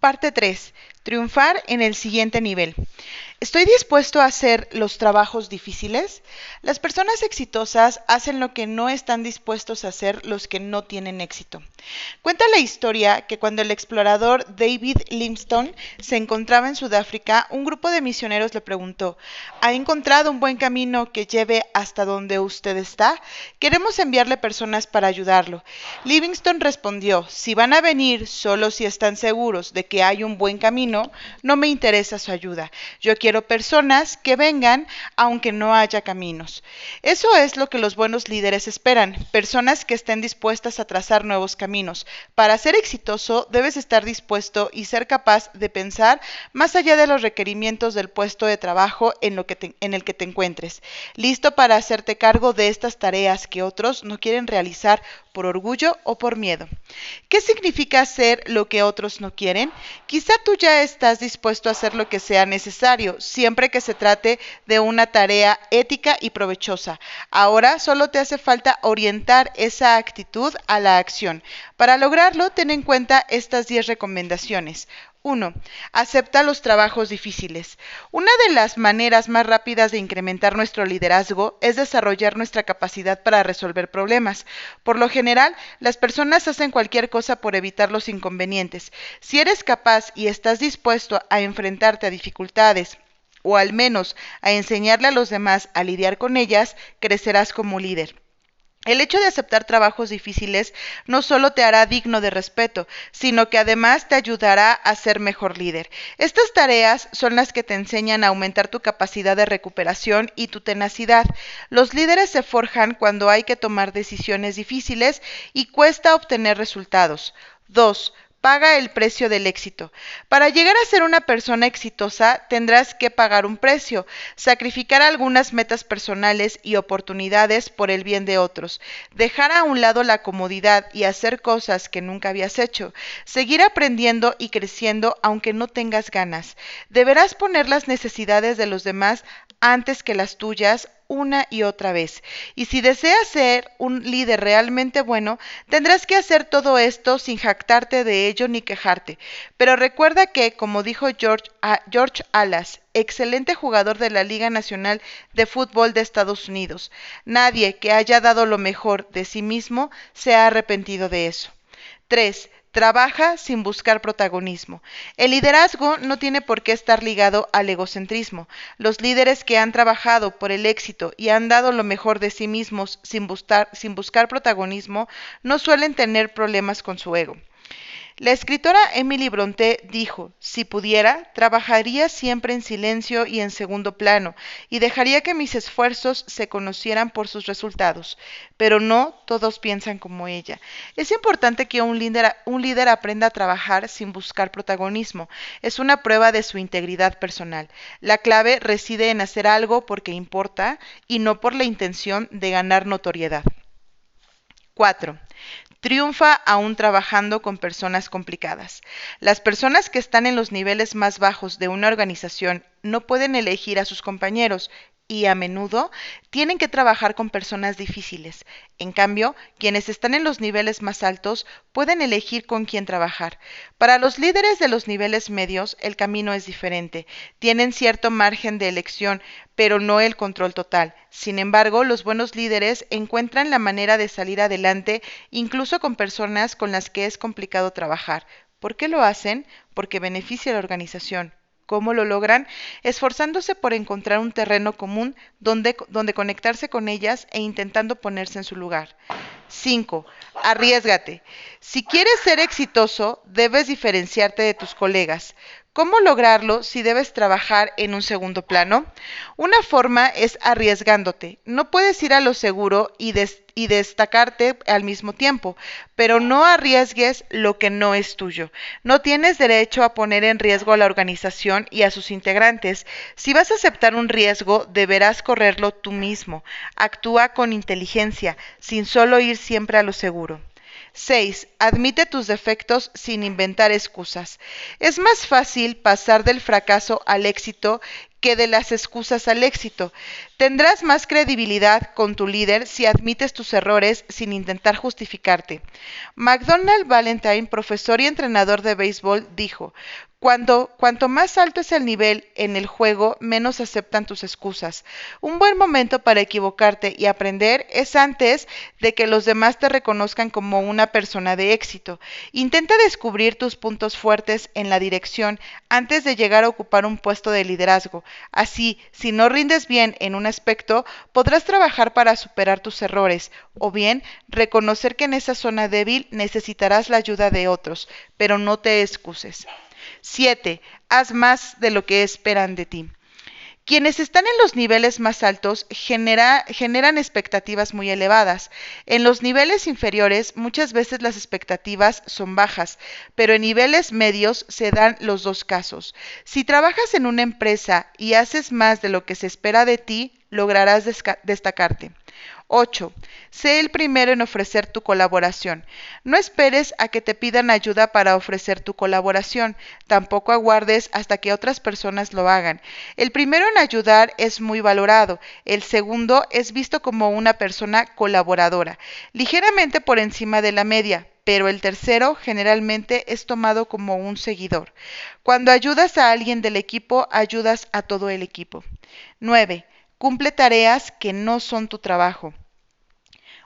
Parte 3. Triunfar en el siguiente nivel. ¿Estoy dispuesto a hacer los trabajos difíciles? Las personas exitosas hacen lo que no están dispuestos a hacer los que no tienen éxito. Cuenta la historia que cuando el explorador David Livingstone se encontraba en Sudáfrica, un grupo de misioneros le preguntó, ¿ha encontrado un buen camino que lleve hasta donde usted está? Queremos enviarle personas para ayudarlo. Livingstone respondió, si van a venir solo si están seguros de que hay un buen camino, no me interesa su ayuda. Yo quiero quiero personas que vengan aunque no haya caminos. Eso es lo que los buenos líderes esperan, personas que estén dispuestas a trazar nuevos caminos. Para ser exitoso debes estar dispuesto y ser capaz de pensar más allá de los requerimientos del puesto de trabajo en, lo que en el que te encuentres, listo para hacerte cargo de estas tareas que otros no quieren realizar por orgullo o por miedo. ¿Qué significa hacer lo que otros no quieren? Quizá tú ya estás dispuesto a hacer lo que sea necesario, siempre que se trate de una tarea ética y provechosa. Ahora solo te hace falta orientar esa actitud a la acción. Para lograrlo, ten en cuenta estas 10 recomendaciones. 1. Acepta los trabajos difíciles. Una de las maneras más rápidas de incrementar nuestro liderazgo es desarrollar nuestra capacidad para resolver problemas. Por lo general, las personas hacen cualquier cosa por evitar los inconvenientes. Si eres capaz y estás dispuesto a enfrentarte a dificultades, o al menos a enseñarle a los demás a lidiar con ellas, crecerás como líder. El hecho de aceptar trabajos difíciles no solo te hará digno de respeto, sino que además te ayudará a ser mejor líder. Estas tareas son las que te enseñan a aumentar tu capacidad de recuperación y tu tenacidad. Los líderes se forjan cuando hay que tomar decisiones difíciles y cuesta obtener resultados. 2. Paga el precio del éxito. Para llegar a ser una persona exitosa tendrás que pagar un precio, sacrificar algunas metas personales y oportunidades por el bien de otros, dejar a un lado la comodidad y hacer cosas que nunca habías hecho, seguir aprendiendo y creciendo aunque no tengas ganas. Deberás poner las necesidades de los demás antes que las tuyas una y otra vez. Y si deseas ser un líder realmente bueno, tendrás que hacer todo esto sin jactarte de ello ni quejarte. Pero recuerda que, como dijo George, George Alas, excelente jugador de la Liga Nacional de Fútbol de Estados Unidos, nadie que haya dado lo mejor de sí mismo se ha arrepentido de eso. 3. Trabaja sin buscar protagonismo. El liderazgo no tiene por qué estar ligado al egocentrismo. Los líderes que han trabajado por el éxito y han dado lo mejor de sí mismos sin buscar, sin buscar protagonismo no suelen tener problemas con su ego. La escritora Emily Bronte dijo, si pudiera, trabajaría siempre en silencio y en segundo plano, y dejaría que mis esfuerzos se conocieran por sus resultados. Pero no todos piensan como ella. Es importante que un líder, un líder aprenda a trabajar sin buscar protagonismo. Es una prueba de su integridad personal. La clave reside en hacer algo porque importa y no por la intención de ganar notoriedad. 4. Triunfa aún trabajando con personas complicadas. Las personas que están en los niveles más bajos de una organización no pueden elegir a sus compañeros y a menudo tienen que trabajar con personas difíciles. En cambio, quienes están en los niveles más altos pueden elegir con quién trabajar. Para los líderes de los niveles medios, el camino es diferente. Tienen cierto margen de elección, pero no el control total. Sin embargo, los buenos líderes encuentran la manera de salir adelante incluso con personas con las que es complicado trabajar. ¿Por qué lo hacen? Porque beneficia a la organización. ¿Cómo lo logran? Esforzándose por encontrar un terreno común donde, donde conectarse con ellas e intentando ponerse en su lugar. 5. Arriesgate. Si quieres ser exitoso, debes diferenciarte de tus colegas. ¿Cómo lograrlo si debes trabajar en un segundo plano? Una forma es arriesgándote. No puedes ir a lo seguro y, destacarte al mismo tiempo, pero no arriesgues lo que no es tuyo. No tienes derecho a poner en riesgo a la organización y a sus integrantes. Si vas a aceptar un riesgo, deberás correrlo tú mismo. Actúa con inteligencia, sin solo ir siempre a lo seguro. 6. Admite tus defectos sin inventar excusas. Es más fácil pasar del fracaso al éxito que de las excusas al éxito. Tendrás más credibilidad con tu líder si admites tus errores sin intentar justificarte. McDonald Valentine, profesor y entrenador de béisbol, dijo, cuando, cuanto más alto es el nivel en el juego, menos aceptan tus excusas. Un buen momento para equivocarte y aprender es antes de que los demás te reconozcan como una persona de éxito. Intenta descubrir tus puntos fuertes en la dirección antes de llegar a ocupar un puesto de liderazgo. Así, si no rindes bien en un aspecto, podrás trabajar para superar tus errores, o bien reconocer que en esa zona débil necesitarás la ayuda de otros, pero no te excuses. 7. Haz más de lo que esperan de ti. Quienes están en los niveles más altos generan expectativas muy elevadas. En los niveles inferiores muchas veces las expectativas son bajas, pero en niveles medios se dan los dos casos. Si trabajas en una empresa y haces más de lo que se espera de ti, lograrás destacarte. 8. Sé el primero en ofrecer tu colaboración. No esperes a que te pidan ayuda para ofrecer tu colaboración. Tampoco aguardes hasta que otras personas lo hagan. El primero en ayudar es muy valorado. El segundo es visto como una persona colaboradora, ligeramente por encima de la media, pero el tercero generalmente es tomado como un seguidor. Cuando ayudas a alguien del equipo, ayudas a todo el equipo. 9. Cumple tareas que no son tu trabajo.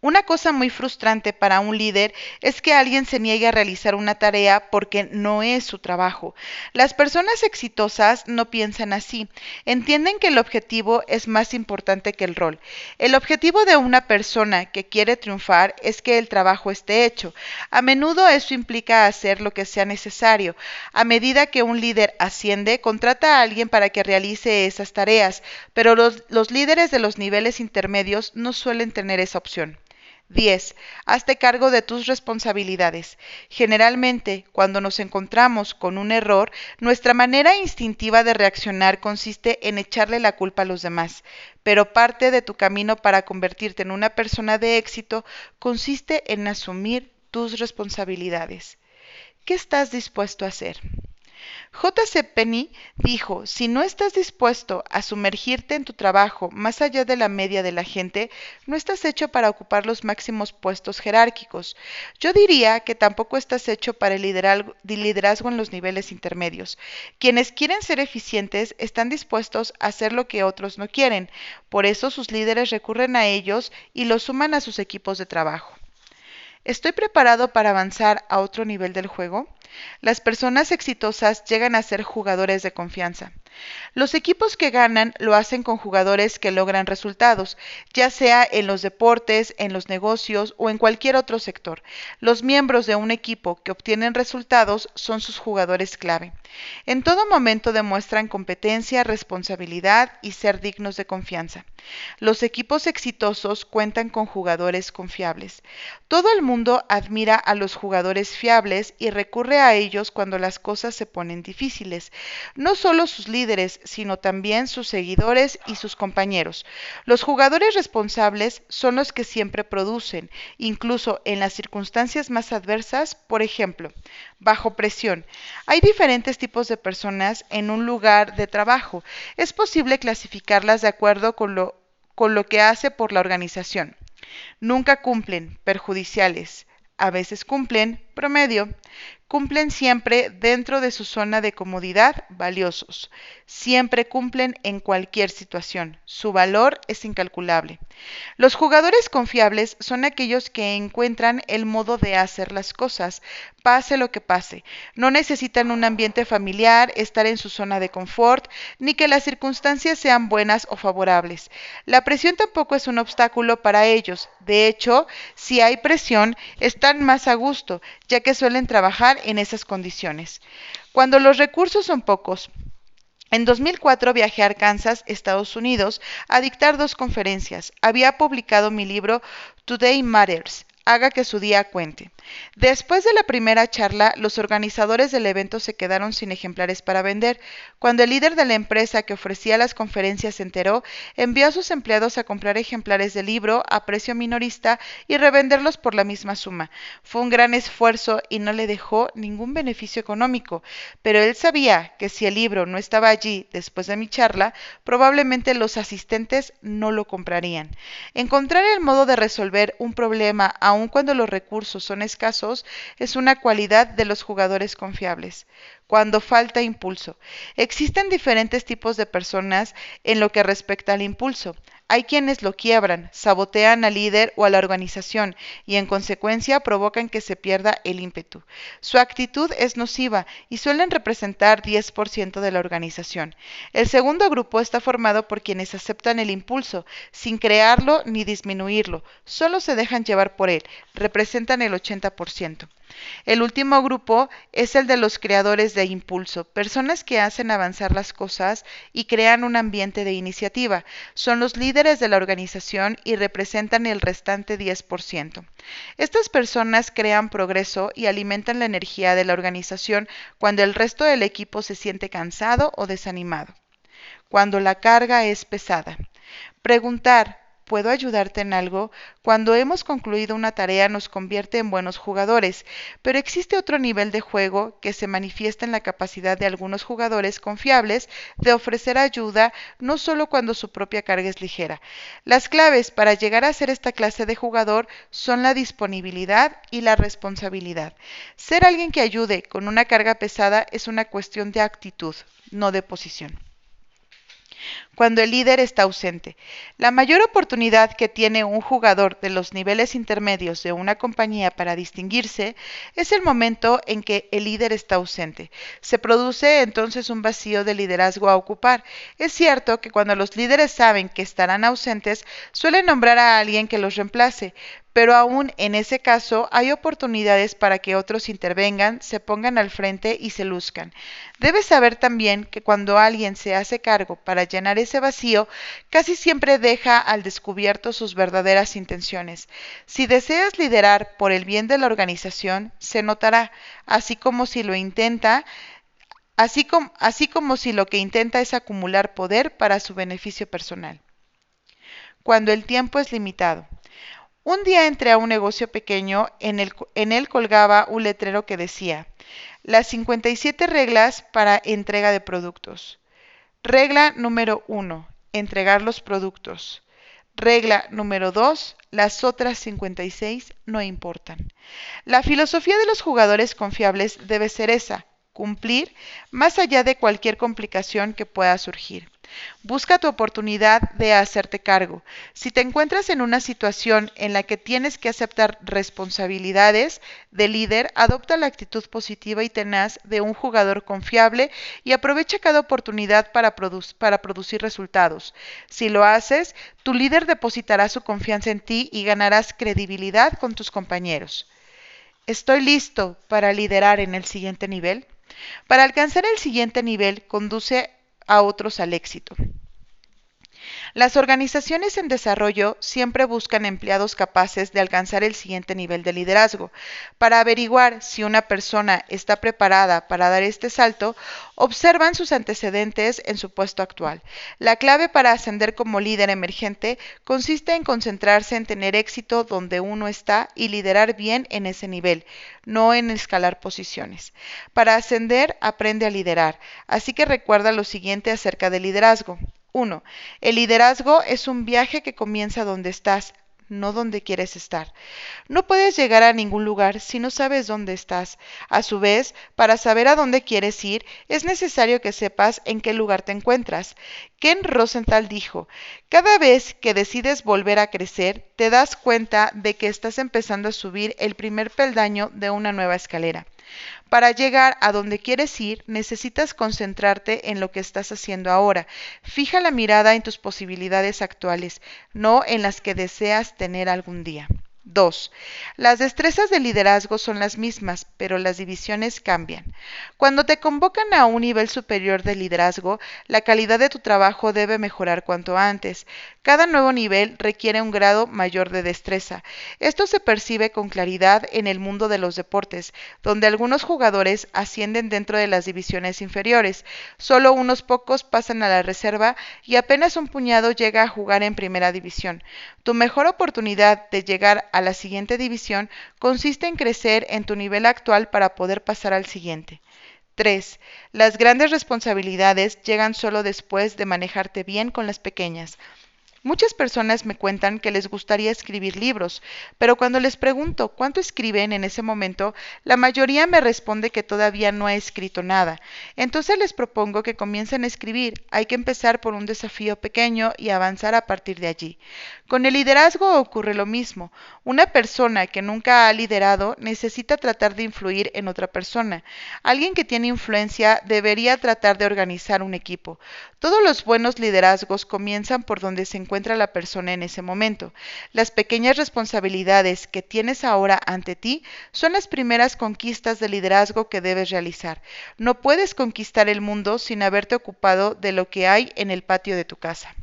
Una cosa muy frustrante para un líder es que alguien se niegue a realizar una tarea porque no es su trabajo. Las personas exitosas no piensan así. Entienden que el objetivo es más importante que el rol. El objetivo de una persona que quiere triunfar es que el trabajo esté hecho. A menudo eso implica hacer lo que sea necesario. A medida que un líder asciende, contrata a alguien para que realice esas tareas, pero los, líderes de los niveles intermedios no suelen tener esa opción. 10. Hazte cargo de tus responsabilidades. Generalmente, cuando nos encontramos con un error, nuestra manera instintiva de reaccionar consiste en echarle la culpa a los demás, pero parte de tu camino para convertirte en una persona de éxito consiste en asumir tus responsabilidades. ¿Qué estás dispuesto a hacer? J.C. Penney dijo, si no estás dispuesto a sumergirte en tu trabajo más allá de la media de la gente, no estás hecho para ocupar los máximos puestos jerárquicos. Yo diría que tampoco estás hecho para el liderazgo en los niveles intermedios. Quienes quieren ser eficientes están dispuestos a hacer lo que otros no quieren. Por eso sus líderes recurren a ellos y los suman a sus equipos de trabajo. ¿Estoy preparado para avanzar a otro nivel del juego? Las personas exitosas llegan a ser jugadores de confianza. Los equipos que ganan lo hacen con jugadores que logran resultados, ya sea en los deportes, en los negocios o en cualquier otro sector. Los miembros de un equipo que obtienen resultados son sus jugadores clave. En todo momento demuestran competencia, responsabilidad y ser dignos de confianza. Los equipos exitosos cuentan con jugadores confiables. Todo el mundo admira a los jugadores fiables y recurre a ellos cuando las cosas se ponen difíciles. No solo sus sino también sus seguidores y sus compañeros. Los jugadores responsables son los que siempre producen, incluso en las circunstancias más adversas, por ejemplo, bajo presión. Hay diferentes tipos de personas en un lugar de trabajo. Es posible clasificarlas de acuerdo con lo, con lo que hace por la organización. Nunca cumplen, perjudiciales. A veces cumplen, promedio. Cumplen siempre dentro de su zona de comodidad, valiosos. Siempre cumplen en cualquier situación. Su valor es incalculable. Los jugadores confiables son aquellos que encuentran el modo de hacer las cosas, pase lo que pase. No necesitan un ambiente familiar, estar en su zona de confort, ni que las circunstancias sean buenas o favorables. La presión tampoco es un obstáculo para ellos. De hecho, si hay presión, están más a gusto, ya que suelen trabajar en esas condiciones. Cuando los recursos son pocos, en 2004 viajé a Arkansas, Estados Unidos, a dictar dos conferencias. Había publicado mi libro Today Matters. Haga que su día cuente. Después de la primera charla, los organizadores del evento se quedaron sin ejemplares para vender. Cuando el líder de la empresa que ofrecía las conferencias se enteró, envió a sus empleados a comprar ejemplares del libro a precio minorista y revenderlos por la misma suma. Fue un gran esfuerzo y no le dejó ningún beneficio económico, pero él sabía que si el libro no estaba allí después de mi charla, probablemente los asistentes no lo comprarían. Encontrar el modo de resolver un problema aun cuando los recursos son escasos es una cualidad de los jugadores confiables cuando falta impulso. Existen diferentes tipos de personas en lo que respecta al impulso. Hay quienes lo quiebran, sabotean al líder o a la organización y en consecuencia provocan que se pierda el ímpetu. Su actitud es nociva y suelen representar 10% de la organización. El segundo grupo está formado por quienes aceptan el impulso sin crearlo ni disminuirlo, solo se dejan llevar por él, representan el 80%. El último grupo es el de los creadores de impulso, personas que hacen avanzar las cosas y crean un ambiente de iniciativa. Son los líderes de la organización y representan el restante 10%. Estas personas crean progreso y alimentan la energía de la organización cuando el resto del equipo se siente cansado o desanimado. Cuando la carga es pesada. Preguntar ¿Puedo ayudarte en algo? Cuando hemos concluido una tarea nos convierte en buenos jugadores, pero existe otro nivel de juego que se manifiesta en la capacidad de algunos jugadores confiables de ofrecer ayuda no solo cuando su propia carga es ligera. Las claves para llegar a ser esta clase de jugador son la disponibilidad y la responsabilidad. Ser alguien que ayude con una carga pesada es una cuestión de actitud, no de posición cuando el líder está ausente. La mayor oportunidad que tiene un jugador de los niveles intermedios de una compañía para distinguirse es el momento en que el líder está ausente. Se produce entonces un vacío de liderazgo a ocupar. Es cierto que cuando los líderes saben que estarán ausentes, suelen nombrar a alguien que los reemplace, pero aún en ese caso hay oportunidades para que otros intervengan, se pongan al frente y se luzcan. Debes saber también que cuando alguien se hace cargo para llenar ese vacío, casi siempre deja al descubierto sus verdaderas intenciones. Si deseas liderar por el bien de la organización, se notará, así como si lo intenta, así como, así como si lo que intenta es acumular poder para su beneficio personal. Cuando el tiempo es limitado. Un día entré a un negocio pequeño, en, el, en él colgaba un letrero que decía, las 57 reglas para entrega de productos. Regla número 1, entregar los productos. Regla número 2, las otras 56 no importan. La filosofía de los jugadores confiables debe ser esa, cumplir más allá de cualquier complicación que pueda surgir. Busca tu oportunidad de hacerte cargo. Si te encuentras en una situación en la que tienes que aceptar responsabilidades de líder, adopta la actitud positiva y tenaz de un jugador confiable y aprovecha cada oportunidad para, producir resultados. Si lo haces, tu líder depositará su confianza en ti y ganarás credibilidad con tus compañeros. ¿Estoy listo para liderar en el siguiente nivel? Para alcanzar el siguiente nivel, conduce a otros al éxito. Las organizaciones en desarrollo siempre buscan empleados capaces de alcanzar el siguiente nivel de liderazgo. Para averiguar si una persona está preparada para dar este salto, observan sus antecedentes en su puesto actual. La clave para ascender como líder emergente consiste en concentrarse en tener éxito donde uno está y liderar bien en ese nivel, no en escalar posiciones. Para ascender, aprende a liderar. Así que recuerda lo siguiente acerca del liderazgo. 1. El liderazgo es un viaje que comienza donde estás, no donde quieres estar. No puedes llegar a ningún lugar si no sabes dónde estás. A su vez, para saber a dónde quieres ir, es necesario que sepas en qué lugar te encuentras. Ken Rosenthal dijo, cada vez que decides volver a crecer, te das cuenta de que estás empezando a subir el primer peldaño de una nueva escalera. Para llegar a donde quieres ir, necesitas concentrarte en lo que estás haciendo ahora. Fija la mirada en tus posibilidades actuales, no en las que deseas tener algún día. 2. Las destrezas de liderazgo son las mismas, pero las divisiones cambian. Cuando te convocan a un nivel superior de liderazgo, la calidad de tu trabajo debe mejorar cuanto antes. Cada nuevo nivel requiere un grado mayor de destreza. Esto se percibe con claridad en el mundo de los deportes, donde algunos jugadores ascienden dentro de las divisiones inferiores, solo unos pocos pasan a la reserva y apenas un puñado llega a jugar en primera división. Tu mejor oportunidad de llegar a la siguiente división consiste en crecer en tu nivel actual para poder pasar al siguiente. 3. Las grandes responsabilidades llegan solo después de manejarte bien con las pequeñas. Muchas personas me cuentan que les gustaría escribir libros, pero cuando les pregunto cuánto escriben en ese momento, la mayoría me responde que todavía no ha escrito nada. Entonces les propongo que comiencen a escribir. Hay que empezar por un desafío pequeño y avanzar a partir de allí. Con el liderazgo ocurre lo mismo. Una persona que nunca ha liderado necesita tratar de influir en otra persona. Alguien que tiene influencia debería tratar de organizar un equipo. Todos los buenos liderazgos comienzan por donde se encuentra la persona en ese momento. Las pequeñas responsabilidades que tienes ahora ante ti son las primeras conquistas de liderazgo que debes realizar. No puedes conquistar el mundo sin haberte ocupado de lo que hay en el patio de tu casa.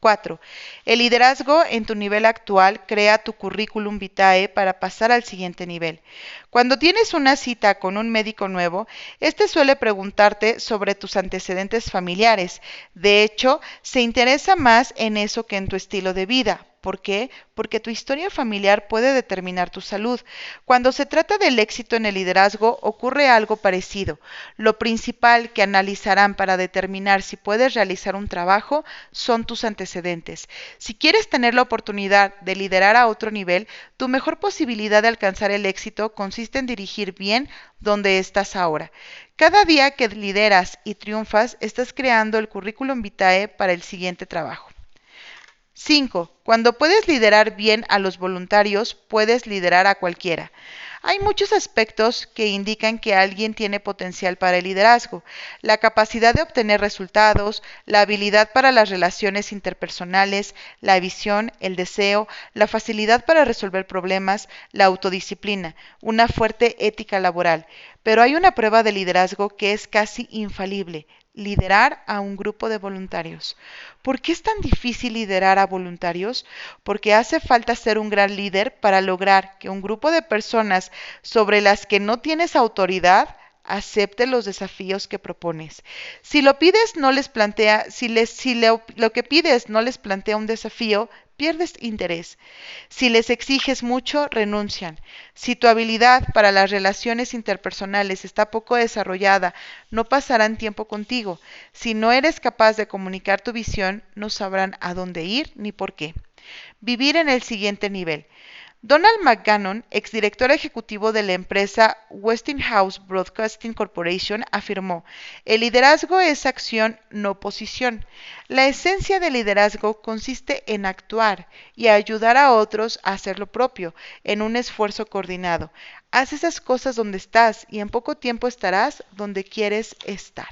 4. El liderazgo en tu nivel actual crea tu currículum vitae para pasar al siguiente nivel. Cuando tienes una cita con un médico nuevo, este suele preguntarte sobre tus antecedentes familiares. De hecho, se interesa más en eso que en tu estilo de vida. ¿Por qué? Porque tu historia familiar puede determinar tu salud. Cuando se trata del éxito en el liderazgo, ocurre algo parecido. Lo principal que analizarán para determinar si puedes realizar un trabajo son tus antecedentes. Si quieres tener la oportunidad de liderar a otro nivel, tu mejor posibilidad de alcanzar el éxito consiste en dirigir bien donde estás ahora. Cada día que lideras y triunfas, estás creando el currículum vitae para el siguiente trabajo. 5. Cuando puedes liderar bien a los voluntarios, puedes liderar a cualquiera. Hay muchos aspectos que indican que alguien tiene potencial para el liderazgo. La capacidad de obtener resultados, la habilidad para las relaciones interpersonales, la visión, el deseo, la facilidad para resolver problemas, la autodisciplina, una fuerte ética laboral. Pero hay una prueba de liderazgo que es casi infalible, liderar a un grupo de voluntarios. ¿Por qué es tan difícil liderar a voluntarios? Porque hace falta ser un gran líder para lograr que un grupo de personas sobre las que no tienes autoridad acepte los desafíos que propones. Si lo pides no les plantea, si, les, si lo que pides no les plantea un desafío, pierdes interés. Si les exiges mucho, renuncian. Si tu habilidad para las relaciones interpersonales está poco desarrollada, no pasarán tiempo contigo. Si no eres capaz de comunicar tu visión, no sabrán a dónde ir ni por qué. Vivir en el siguiente nivel. Donald McGannon, exdirector ejecutivo de la empresa Westinghouse Broadcasting Corporation, afirmó, el liderazgo es acción, no posición. La esencia del liderazgo consiste en actuar y ayudar a otros a hacer lo propio, en un esfuerzo coordinado. Haz esas cosas donde estás y en poco tiempo estarás donde quieres estar.